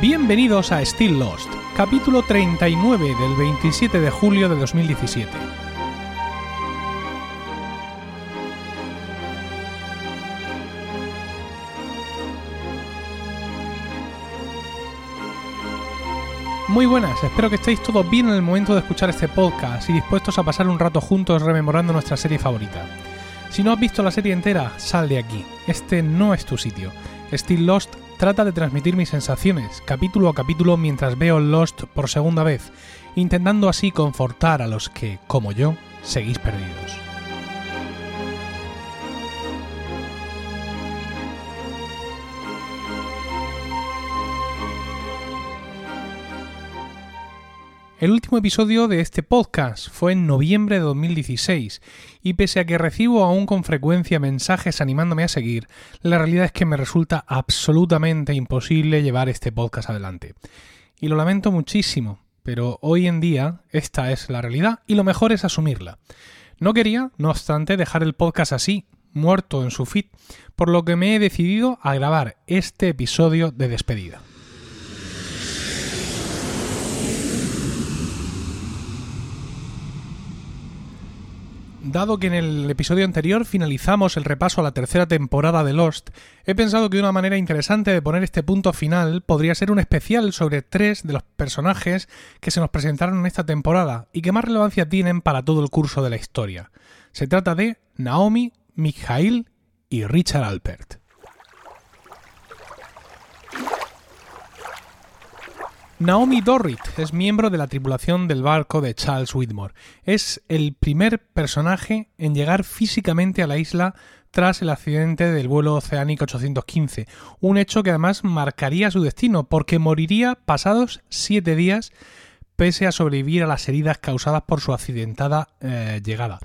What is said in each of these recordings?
Bienvenidos a Still Lost, capítulo 39 del 27 de julio de 2017. Muy buenas, espero que estéis todos bien en el momento de escuchar este podcast y dispuestos a pasar un rato juntos rememorando nuestra serie favorita. Si no has visto la serie entera, sal de aquí. Este no es tu sitio. Still Lost trata de transmitir mis sensaciones, capítulo a capítulo, mientras veo Lost por segunda vez, intentando así confortar a los que, como yo, seguís perdidos. El último episodio de este podcast fue en noviembre de 2016 y pese a que recibo aún con frecuencia mensajes animándome a seguir, la realidad es que me resulta absolutamente imposible llevar este podcast adelante. Y lo lamento muchísimo, pero hoy en día esta es la realidad y lo mejor es asumirla. No quería, no obstante, dejar el podcast así, muerto en su feed, por lo que me he decidido a grabar este episodio de despedida. Dado que en el episodio anterior finalizamos el repaso a la tercera temporada de Lost, he pensado que una manera interesante de poner este punto final podría ser un especial sobre tres de los personajes que se nos presentaron en esta temporada y que más relevancia tienen para todo el curso de la historia. Se trata de Naomi, Mikhail y Richard Alpert. Naomi Dorrit es miembro de la tripulación del barco de Charles Whitmore. Es el primer personaje en llegar físicamente a la isla tras el accidente del vuelo oceánico 815, un hecho que además marcaría su destino porque moriría pasados siete días pese a sobrevivir a las heridas causadas por su accidentada eh, llegada.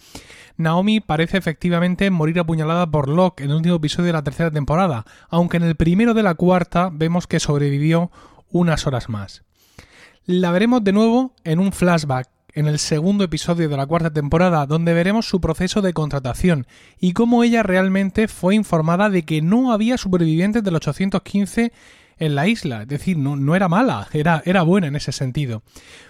Naomi parece efectivamente morir apuñalada por Locke en el último episodio de la tercera temporada, aunque en el primero de la cuarta vemos que sobrevivió unas horas más. La veremos de nuevo en un flashback en el segundo episodio de la cuarta temporada, donde veremos su proceso de contratación y cómo ella realmente fue informada de que no había supervivientes del 815 en la isla. Es decir, no, no era mala, era, era buena en ese sentido.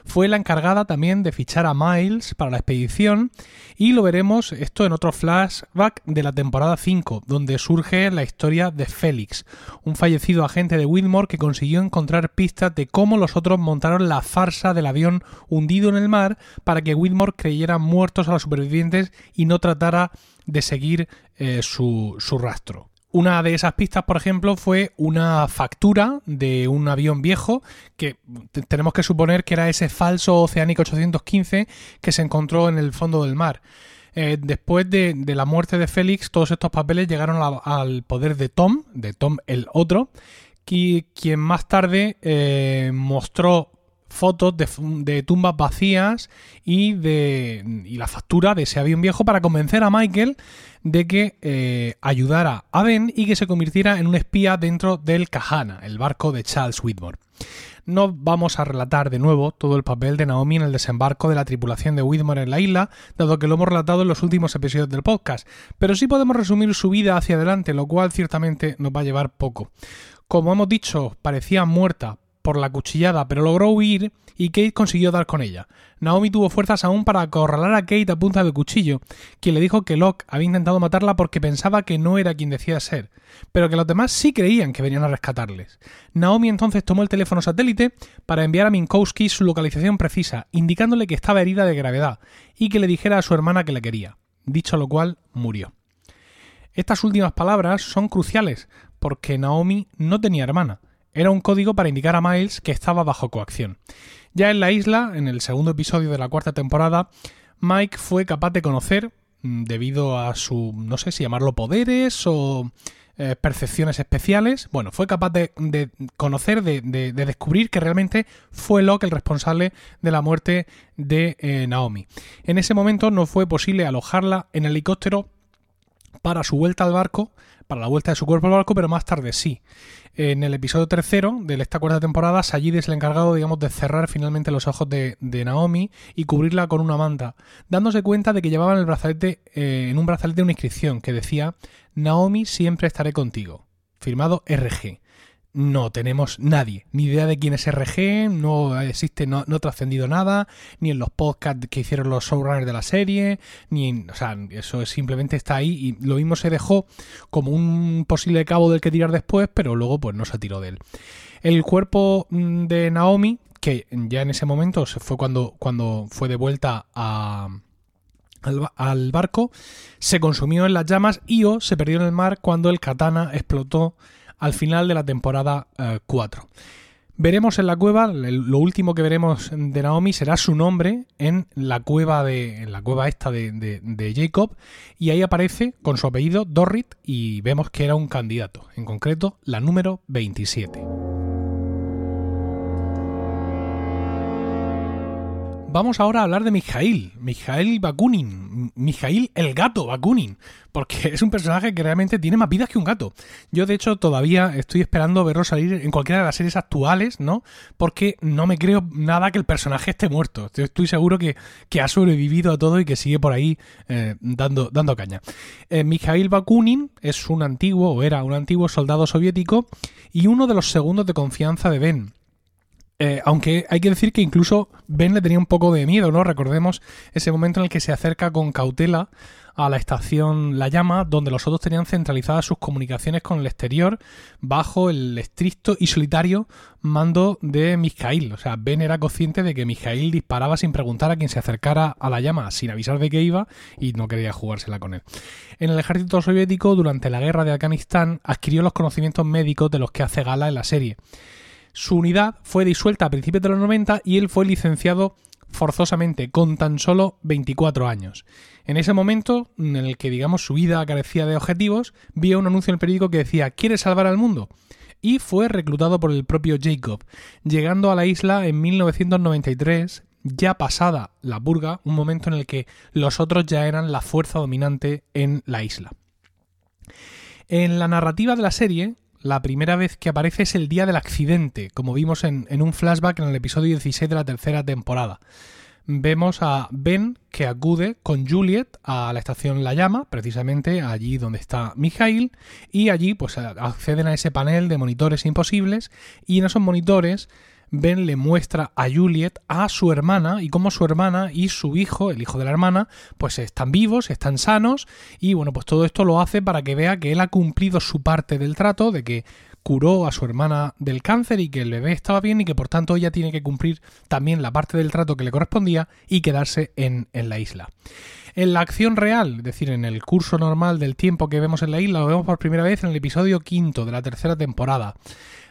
Fue la encargada también de fichar a Miles para la expedición y lo veremos esto en otro flashback de la temporada 5, donde surge la historia de Félix, un fallecido agente de Whitmore que consiguió encontrar pistas de cómo los otros montaron la farsa del avión hundido en el mar para que Whitmore creyera muertos a los supervivientes y no tratara de seguir eh, su, su rastro. Una de esas pistas, por ejemplo, fue una factura de un avión viejo que tenemos que suponer que era ese falso Oceánico 815 que se encontró en el fondo del mar. Eh, después de, la muerte de Félix, todos estos papeles llegaron al poder de Tom, de Tom el otro, quien más tarde eh, mostró fotos de, tumbas vacías y de y la factura de ese avión viejo para convencer a Michael de que eh, ayudara a Ben y que se convirtiera en un espía dentro del Kahana, el barco de Charles Whitmore. No vamos a relatar de nuevo todo el papel de Naomi en el desembarco de la tripulación de Whitmore en la isla, dado que lo hemos relatado en los últimos episodios del podcast, pero sí podemos resumir su vida hacia adelante, lo cual ciertamente nos va a llevar poco. Como hemos dicho, parecía muerta por la cuchillada, pero logró huir y Kate consiguió dar con ella. Naomi tuvo fuerzas aún para acorralar a Kate a punta de cuchillo, quien le dijo que Locke había intentado matarla porque pensaba que no era quien decía ser, pero que los demás sí creían que venían a rescatarles. Naomi entonces tomó el teléfono satélite para enviar a Minkowski su localización precisa, indicándole que estaba herida de gravedad y que le dijera a su hermana que le quería, dicho lo cual murió. Estas últimas palabras son cruciales, porque Naomi no tenía hermana, era un código para indicar a Miles que estaba bajo coacción. Ya en la isla, en el segundo episodio de la cuarta temporada, Mike fue capaz de conocer, mm, debido a su, no sé si llamarlo poderes o eh, percepciones especiales, bueno, fue capaz de, conocer, de, descubrir que realmente fue Locke el responsable de la muerte de eh, Naomi. En ese momento no fue posible alojarla en helicóptero para su vuelta al barco, para la vuelta de su cuerpo al barco, pero más tarde sí. En el episodio tercero de esta cuarta temporada, Sayid es el encargado, digamos, de cerrar finalmente los ojos de, Naomi y cubrirla con una manta, dándose cuenta de que llevaban el brazalete, eh, en un brazalete una inscripción que decía Naomi siempre estaré contigo, firmado RG. No tenemos nadie, ni idea de quién es RG, no existe, no, no ha trascendido nada, ni en los podcasts que hicieron los showrunners de la serie, ni en, o sea, eso simplemente está ahí y lo mismo se dejó como un posible cabo del que tirar después, pero luego pues no se tiró de él. El cuerpo mm, de Naomi, que ya en ese momento se fue cuando, cuando fue de vuelta a, al, barco, se consumió en las llamas y o se perdió en el mar cuando el katana explotó al final de la temporada 4. Eh, veremos en la cueva, lo último que veremos de Naomi será su nombre en la cueva de en la cueva esta de, de, Jacob y ahí aparece con su apellido Dorrit y vemos que era un candidato, en concreto la número 27. Vamos ahora a hablar de Mijail, Mijail Bakunin, Mijail el gato Bakunin, porque es un personaje que realmente tiene más vidas que un gato. Yo de hecho todavía estoy esperando verlo salir en cualquiera de las series actuales, ¿no? Porque no me creo nada que el personaje esté muerto. Estoy seguro que, ha sobrevivido a todo y que sigue por ahí eh, dando, dando caña. Eh, Mijail Bakunin es un antiguo, o era un antiguo soldado soviético y uno de los segundos de confianza de Ben eh, aunque hay que decir que incluso Ben le tenía un poco de miedo, ¿no? Recordemos ese momento en el que se acerca con cautela a la estación La Llama, donde los otros tenían centralizadas sus comunicaciones con el exterior bajo el estricto y solitario mando de Mijail. O sea, Ben era consciente de que Mijail disparaba sin preguntar a quien se acercara a la llama, sin avisar de que iba, y no quería jugársela con él. En el ejército soviético, durante la guerra de Afganistán, adquirió los conocimientos médicos de los que hace gala en la serie. Su unidad fue disuelta a principios de los 90 y él fue licenciado forzosamente con tan solo 24 años. En ese momento, en el que digamos su vida carecía de objetivos, vio un anuncio en el periódico que decía ¿Quieres salvar al mundo? y fue reclutado por el propio Jacob, llegando a la isla en 1993, ya pasada la purga, un momento en el que los otros ya eran la fuerza dominante en la isla. En la narrativa de la serie, la primera vez que aparece es el día del accidente, como vimos en, un flashback en el episodio 16 de la tercera temporada. Vemos a Ben que acude con Juliet a la estación La Llama, precisamente allí donde está Mikhail, y allí pues acceden a ese panel de monitores imposibles y en esos monitores Ben le muestra a Juliet a su hermana y cómo su hermana y su hijo, el hijo de la hermana, pues están vivos, están sanos y bueno, pues todo esto lo hace para que vea que él ha cumplido su parte del trato, de que curó a su hermana del cáncer y que el bebé estaba bien y que por tanto ella tiene que cumplir también la parte del trato que le correspondía y quedarse en, en la isla. En la acción real, es decir, en el curso normal del tiempo que vemos en la isla, lo vemos por primera vez en el episodio quinto de la tercera temporada.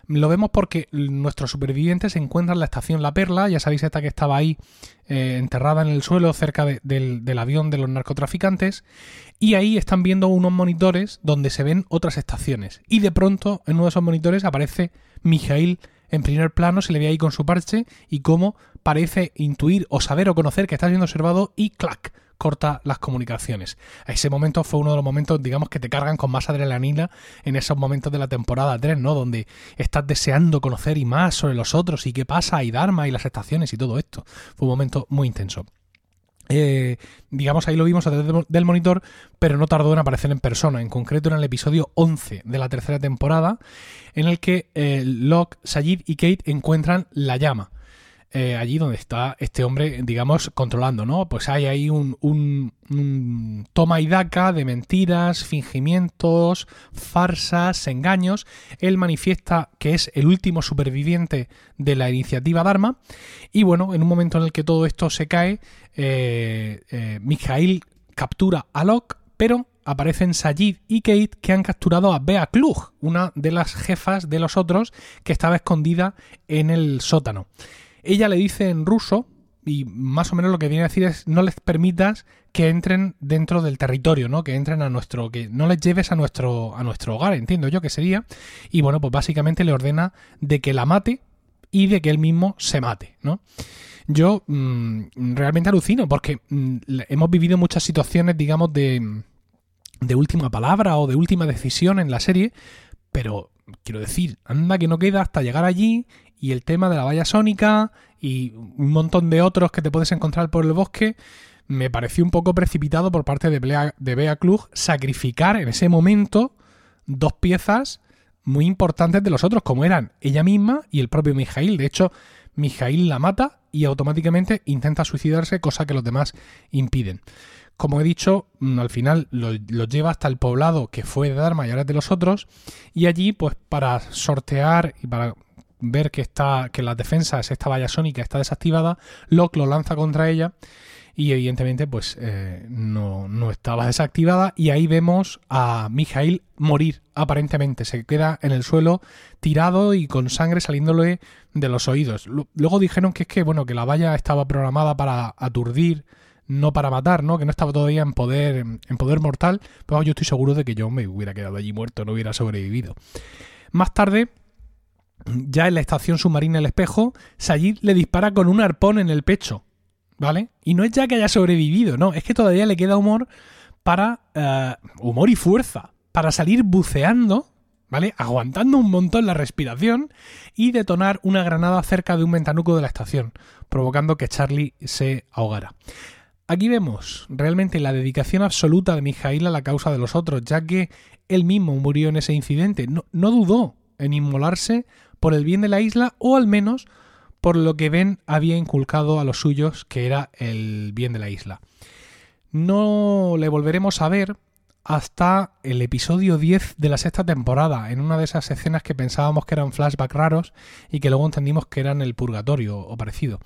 Lo vemos porque nuestros supervivientes se encuentran en la estación La Perla, ya sabéis esta que estaba ahí eh, enterrada en el suelo cerca del, del, avión de los narcotraficantes, y ahí están viendo unos monitores donde se ven otras estaciones. Y de pronto en uno de esos monitores aparece Mijail en primer plano, se le ve ahí con su parche y cómo parece intuir o saber o conocer que está siendo observado y clac corta las comunicaciones. Ese momento fue uno de los momentos, digamos, que te cargan con más adrenalina en esos momentos de la temporada 3, ¿no? Donde estás deseando conocer y más sobre los otros y qué pasa y Dharma y las estaciones y todo esto. Fue un momento muy intenso. Eh, digamos, ahí lo vimos a través del monitor, pero no tardó en aparecer en persona, en concreto en el episodio 11 de la tercera temporada, en el que eh, Locke, Sayid y Kate encuentran la llama. Eh, allí donde está este hombre, digamos, controlando, ¿no? Pues hay ahí un, toma y daca de mentiras, fingimientos, farsas, engaños. Él manifiesta que es el último superviviente de la iniciativa Dharma. Y bueno, en un momento en el que todo esto se cae, eh, eh captura a Locke, pero aparecen Sajid y Kate que han capturado a Bea Klug, una de las jefas de los otros que estaba escondida en el sótano. Ella le dice en ruso, y más o menos lo que viene a decir es no les permitas que entren dentro del territorio, ¿no? Que entren a nuestro, que no les lleves a nuestro, a nuestro hogar, entiendo yo que sería. Y bueno, pues básicamente le ordena de que la mate y de que él mismo se mate, ¿no? Yo mm, realmente alucino porque mm, hemos vivido muchas situaciones, digamos, de, de última palabra o de última decisión en la serie, pero quiero decir, anda que no queda hasta llegar allí y el tema de la valla sónica y un montón de otros que te puedes encontrar por el bosque, me pareció un poco precipitado por parte de Bea, de sacrificar en ese momento dos piezas muy importantes de los otros, como eran ella misma y el propio Mijail. De hecho, Mijail la mata y automáticamente intenta suicidarse, cosa que los demás impiden. Como he dicho, mm, al final lo, lleva hasta el poblado que fue de Dharma y ahora de los otros, y allí, pues para sortear y para ver que está que las defensas, esta valla sónica está desactivada, Locke lo lanza contra ella y evidentemente pues eh, no, no, estaba desactivada y ahí vemos a Mijail morir aparentemente, se queda en el suelo tirado y con sangre saliéndole de los oídos. Luego dijeron que es que bueno, que la valla estaba programada para aturdir no para matar, ¿no? Que no estaba todavía en poder, en poder mortal, pero yo estoy seguro de que yo me hubiera quedado allí muerto, no hubiera sobrevivido. Más tarde, ya en la estación submarina El Espejo, Sayid le dispara con un arpón en el pecho. ¿Vale? Y no es ya que haya sobrevivido, no, es que todavía le queda humor para... Eh, humor y fuerza. Para salir buceando, ¿vale? Aguantando un montón la respiración y detonar una granada cerca de un ventanuco de la estación, provocando que Charlie se ahogara. Aquí vemos realmente la dedicación absoluta de Mijail a la causa de los otros, ya que él mismo murió en ese incidente. No, no dudó en inmolarse por el bien de la isla o al menos por lo que Ben había inculcado a los suyos que era el bien de la isla. No le volveremos a ver hasta el episodio 10 de la sexta temporada, en una de esas escenas que pensábamos que eran flashbacks raros y que luego entendimos que eran el purgatorio o parecido.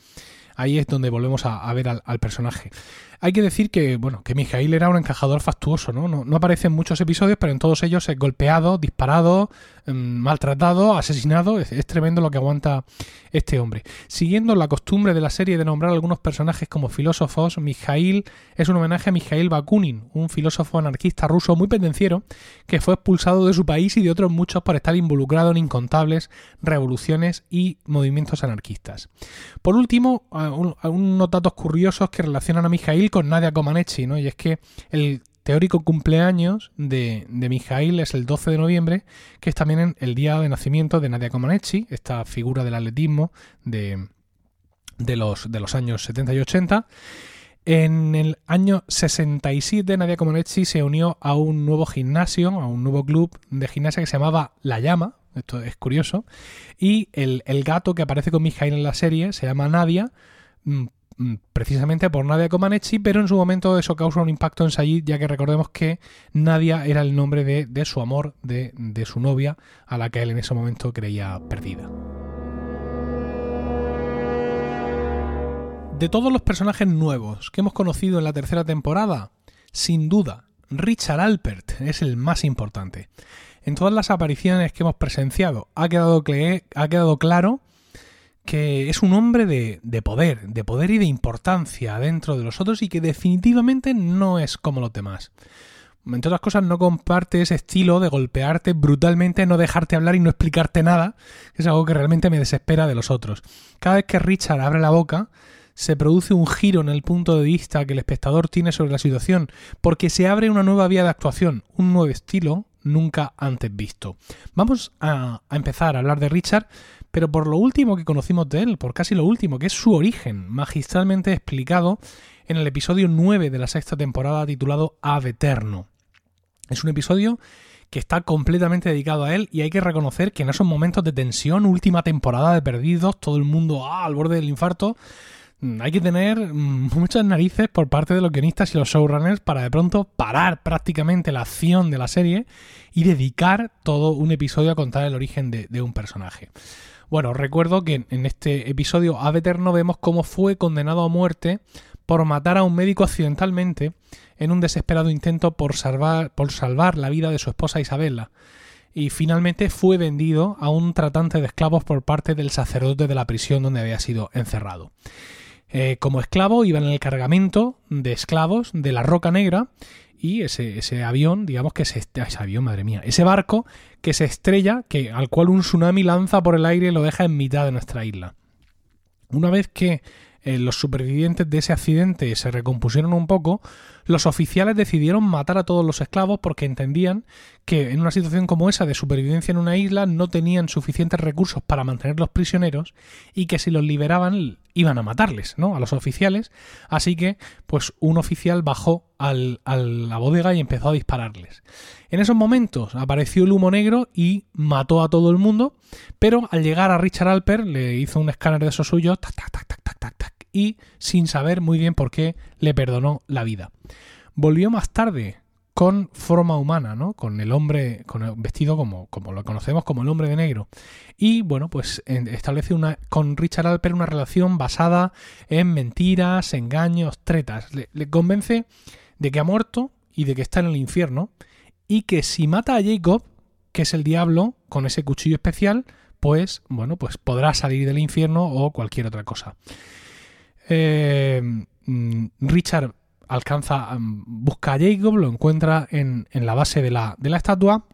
Ahí es donde volvemos a, ver al, personaje. Hay que decir que, bueno, que Mijail era un encajador fastuoso, ¿no? ¿no? Aparece en muchos episodios, pero en todos ellos es golpeado, disparado, em, maltratado, asesinado. Es, tremendo lo que aguanta este hombre. Siguiendo la costumbre de la serie de nombrar algunos personajes como filósofos, Mijail es un homenaje a Mijail Bakunin, un filósofo anarquista ruso muy pendenciero que fue expulsado de su país y de otros muchos por estar involucrado en incontables revoluciones y movimientos anarquistas. Por último, unos datos curiosos que relacionan a Mijail con Nadia Comaneci, ¿no? Y es que el teórico cumpleaños de, de Mijail es el 12 de noviembre, que es también el día de nacimiento de Nadia Comaneci, esta figura del atletismo de, los, años 70 y 80. En el año 67 Nadia Comaneci se unió a un nuevo gimnasio, a un nuevo club de gimnasia que se llamaba La Llama, esto es curioso, y el, el gato que aparece con Mijail en la serie se llama Nadia, Mm, precisamente por Nadia Comaneci, pero en su momento eso causa un impacto en Sayid, ya que recordemos que Nadia era el nombre de, su amor, de, de su novia, a la que él en ese momento creía perdida. De todos los personajes nuevos que hemos conocido en la tercera temporada, sin duda, Richard Alpert es el más importante. En todas las apariciones que hemos presenciado ha quedado, ha quedado claro que es un hombre de, poder, de poder y de importancia dentro de los otros y que definitivamente no es como los demás. Entre otras cosas, no comparte ese estilo de golpearte brutalmente, no dejarte hablar y no explicarte nada, que es algo que realmente me desespera de los otros. Cada vez que Richard abre la boca, se produce un giro en el punto de vista que el espectador tiene sobre la situación, porque se abre una nueva vía de actuación, un nuevo estilo nunca antes visto. Vamos a, empezar a hablar de Richard pero por lo último que conocimos de él, por casi lo último, que es su origen, magistralmente explicado en el episodio 9 de la sexta temporada titulado Ave Eterno. Es un episodio que está completamente dedicado a él y hay que reconocer que en esos momentos de tensión, última temporada de Perdidos, todo el mundo ah, al borde del infarto, hay que tener mm, muchas narices por parte de los guionistas y los showrunners para de pronto parar prácticamente la acción de la serie y dedicar todo un episodio a contar el origen de, un personaje. Bueno, recuerdo que en este episodio Ave Eterno vemos cómo fue condenado a muerte por matar a un médico accidentalmente en un desesperado intento por salvar, por salvar la vida de su esposa Isabela. Y finalmente fue vendido a un tratante de esclavos por parte del sacerdote de la prisión donde había sido encerrado. Eh, como esclavo iba en el cargamento de esclavos de la Roca Negra y ese, ese avión, digamos que se ese avión, madre mía, ese barco que se estrella, que al cual un tsunami lanza por el aire y lo deja en mitad de nuestra isla. Una vez que eh, los supervivientes de ese accidente se recompusieron un poco, los oficiales decidieron matar a todos los esclavos porque entendían que en una situación como esa de supervivencia en una isla no tenían suficientes recursos para mantener los prisioneros y que si los liberaban iban a matarles, ¿no? A los oficiales. Así que, pues un oficial bajó al, a la bodega y empezó a dispararles. En esos momentos apareció el humo negro y mató a todo el mundo, pero al llegar a Richard Alper le hizo un escáner de esos suyos, tac, tac, tac, tac, tac, tac, y sin saber muy bien por qué le perdonó la vida. Volvió más tarde con forma humana, ¿no? Con el hombre, con vestido como, como lo conocemos como el hombre de negro. Y bueno, pues establece una, con Richard Alper una relación basada en mentiras, engaños, tretas. Le, le convence de que ha muerto y de que está en el infierno. Y que si mata a Jacob, que es el diablo, con ese cuchillo especial, pues bueno, pues podrá salir del infierno o cualquier otra cosa. Eh, mm, Richard alcanza, mm, busca a Jacob, lo encuentra en, la base de la, de la, estatua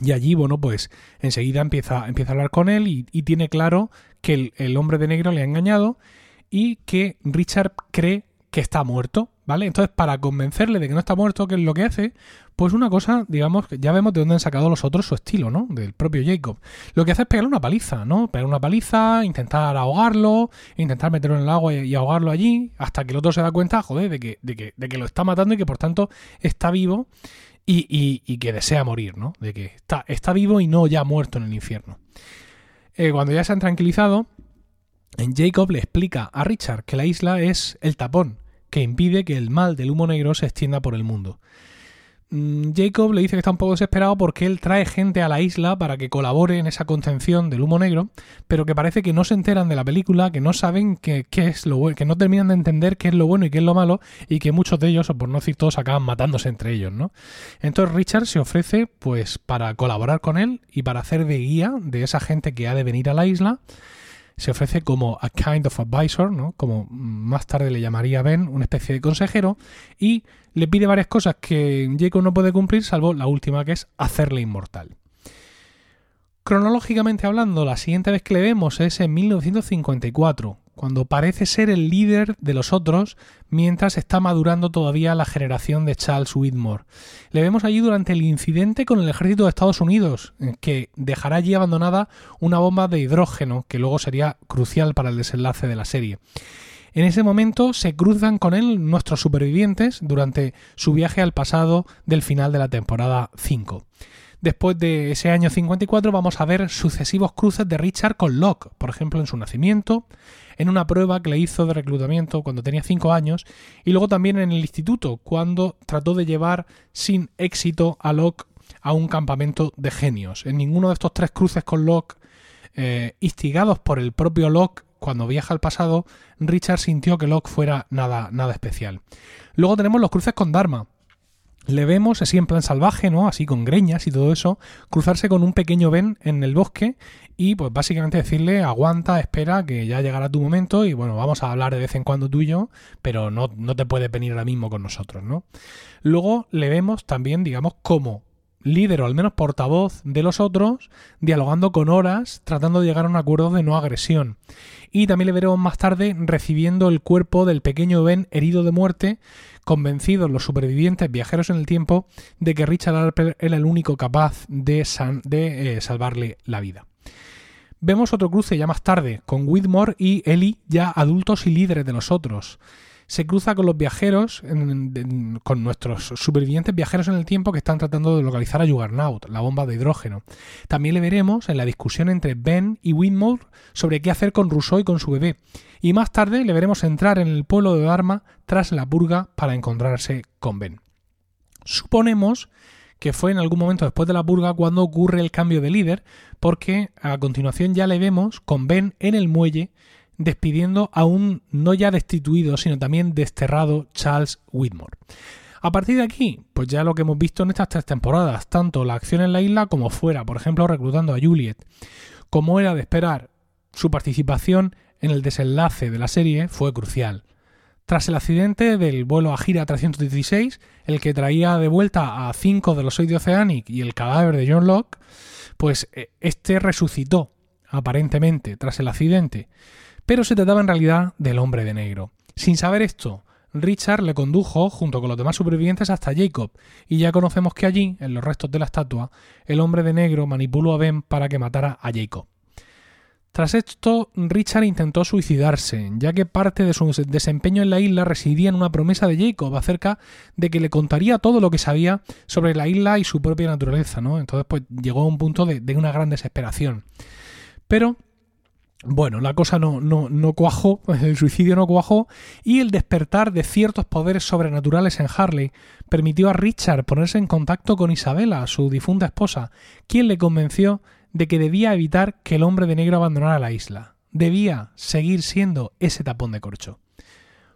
y allí, bueno, pues enseguida empieza, empieza a hablar con él y, tiene claro que el, el, hombre de negro le ha engañado y que Richard cree que está muerto, ¿vale? Entonces, para convencerle de que no está muerto, ¿qué es lo que hace? Pues una cosa, digamos, ya vemos de dónde han sacado los otros su estilo, ¿no? Del propio Jacob. Lo que hace es pegarle una paliza, ¿no? Pegar una paliza, intentar ahogarlo, intentar meterlo en el agua y, ahogarlo allí, hasta que el otro se da cuenta, joder, de que, de que, de que lo está matando y que por tanto está vivo y, y, que desea morir, ¿no? De que está, está vivo y no ya muerto en el infierno. Eh, cuando ya se han tranquilizado, Jacob le explica a Richard que la isla es el tapón que impide que el mal del humo negro se extienda por el mundo. Mm, Jacob le dice que está un poco desesperado porque él trae gente a la isla para que colabore en esa contención del humo negro, pero que parece que no se enteran de la película, que no saben qué, es lo bueno, que no terminan de entender qué es lo bueno y qué es lo malo, y que muchos de ellos, o por no decir todos, acaban matándose entre ellos, ¿no? Entonces Richard se ofrece, pues, para colaborar con él y para hacer de guía de esa gente que ha de venir a la isla se ofrece como a kind of advisor, ¿no? como más tarde le llamaría Ben, una especie de consejero, y le pide varias cosas que Jacob no puede cumplir, salvo la última que es hacerle inmortal. Cronológicamente hablando, la siguiente vez que le vemos es en 1954, cuando parece ser el líder de los otros mientras está madurando todavía la generación de Charles Whitmore. Le vemos allí durante el incidente con el ejército de Estados Unidos, que dejará allí abandonada una bomba de hidrógeno que luego sería crucial para el desenlace de la serie. En ese momento se cruzan con él nuestros supervivientes durante su viaje al pasado del final de la temporada 5. Después de ese año 54 vamos a ver sucesivos cruces de Richard con Locke, por ejemplo en su nacimiento, en una prueba que le hizo de reclutamiento cuando tenía 5 años y luego también en el instituto cuando trató de llevar sin éxito a Locke a un campamento de genios. En ninguno de estos tres cruces con Locke, eh, instigados por el propio Locke, cuando viaja al pasado, Richard sintió que Locke fuera nada, nada especial. Luego tenemos los cruces con Dharma, le vemos así en plan salvaje, ¿no? Así con greñas y todo eso, cruzarse con un pequeño Ben en el bosque y pues básicamente decirle aguanta, espera, que ya llegará tu momento y bueno, vamos a hablar de vez en cuando tú y yo, pero no, no te puedes venir ahora mismo con nosotros, ¿no? Luego le vemos también, digamos, como líder o al menos portavoz de los otros, dialogando con horas, tratando de llegar a un acuerdo de no agresión. Y también le veremos más tarde recibiendo el cuerpo del pequeño Ben herido de muerte, convencidos los supervivientes viajeros en el tiempo de que Richard Harper era el único capaz de, de eh, salvarle la vida. Vemos otro cruce ya más tarde, con Whitmore y Ellie ya adultos y líderes de los otros se cruza con los viajeros, con nuestros supervivientes viajeros en el tiempo que están tratando de localizar a Juggernaut, la bomba de hidrógeno. También le veremos en la discusión entre Ben y Whitmore sobre qué hacer con Rousseau y con su bebé. Y más tarde le veremos entrar en el pueblo de Dharma tras la purga para encontrarse con Ben. Suponemos que fue en algún momento después de la purga cuando ocurre el cambio de líder, porque a continuación ya le vemos con Ben en el muelle despidiendo a un no ya destituido, sino también desterrado Charles Whitmore. A partir de aquí, pues ya lo que hemos visto en estas tres temporadas, tanto la acción en la isla como fuera, por ejemplo, reclutando a Juliet. Como era de esperar, su participación en el desenlace de la serie fue crucial. Tras el accidente del vuelo a Gira 316, el que traía de vuelta a cinco de los seis de Oceanic y el cadáver de John Locke, pues eh, este resucitó, aparentemente, tras el accidente pero se trataba en realidad del hombre de negro. Sin saber esto, Richard le condujo junto con los demás supervivientes hasta Jacob, y ya conocemos que allí, en los restos de la estatua, el hombre de negro manipuló a Ben para que matara a Jacob. Tras esto, Richard intentó suicidarse, ya que parte de su desempeño en la isla residía en una promesa de Jacob acerca de que le contaría todo lo que sabía sobre la isla y su propia naturaleza, ¿no? Entonces, pues llegó a un punto de, de una gran desesperación. Pero bueno, la cosa no, no, no, cuajó, el suicidio no cuajó, y el despertar de ciertos poderes sobrenaturales en Harley permitió a Richard ponerse en contacto con Isabela, su difunta esposa, quien le convenció de que debía evitar que el hombre de negro abandonara la isla. Debía seguir siendo ese tapón de corcho.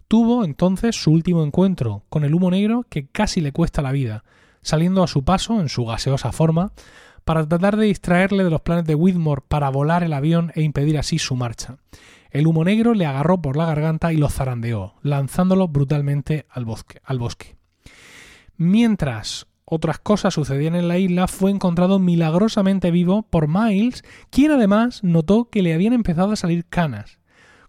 Tuvo entonces su último encuentro con el humo negro que casi le cuesta la vida, saliendo a su paso en su gaseosa forma para tratar de distraerle de los planes de Whitmore para volar el avión e impedir así su marcha. El humo negro le agarró por la garganta y lo zarandeó, lanzándolo brutalmente al bosque. Al bosque. Mientras otras cosas sucedían en la isla, fue encontrado milagrosamente vivo por Miles, quien además notó que le habían empezado a salir canas.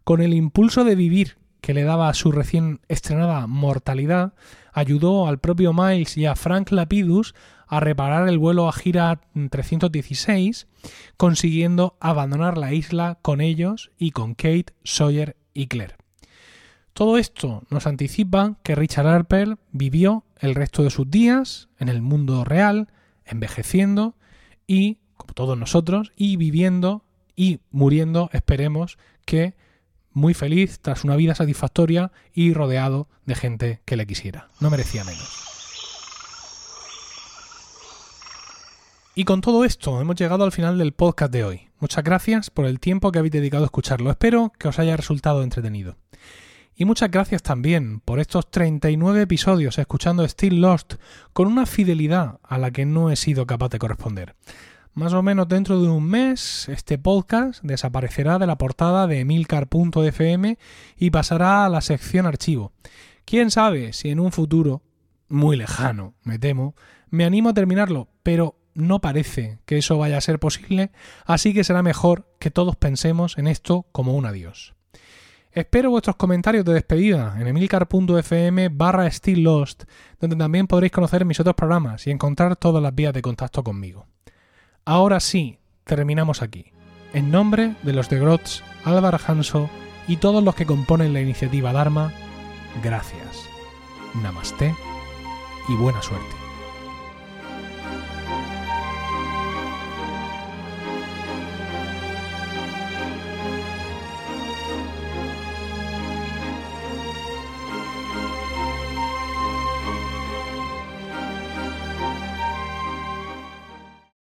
Con el impulso de vivir que le daba su recién estrenada mortalidad, ayudó al propio Miles y a Frank Lapidus a reparar el vuelo a gira 316, consiguiendo abandonar la isla con ellos y con Kate, Sawyer y Claire. Todo esto nos anticipa que Richard Harper vivió el resto de sus días en el mundo real, envejeciendo y, como todos nosotros, y viviendo y muriendo, esperemos que muy feliz tras una vida satisfactoria y rodeado de gente que le quisiera. No merecía menos. Y con todo esto hemos llegado al final del podcast de hoy. Muchas gracias por el tiempo que habéis dedicado a escucharlo. Espero que os haya resultado entretenido. Y muchas gracias también por estos 39 episodios escuchando Still Lost con una fidelidad a la que no he sido capaz de corresponder. Más o menos dentro de un mes, este podcast desaparecerá de la portada de emilcar.fm y pasará a la sección archivo. Quién sabe si en un futuro, muy lejano, me temo, me animo a terminarlo, pero no parece que eso vaya a ser posible, así que será mejor que todos pensemos en esto como un adiós. Espero vuestros comentarios de despedida en emilcar.fm barra Lost, donde también podréis conocer mis otros programas y encontrar todas las vías de contacto conmigo. Ahora sí, terminamos aquí. En nombre de los de Grotz, Álvaro Hanso y todos los que componen la iniciativa Dharma, gracias. Namaste y buena suerte.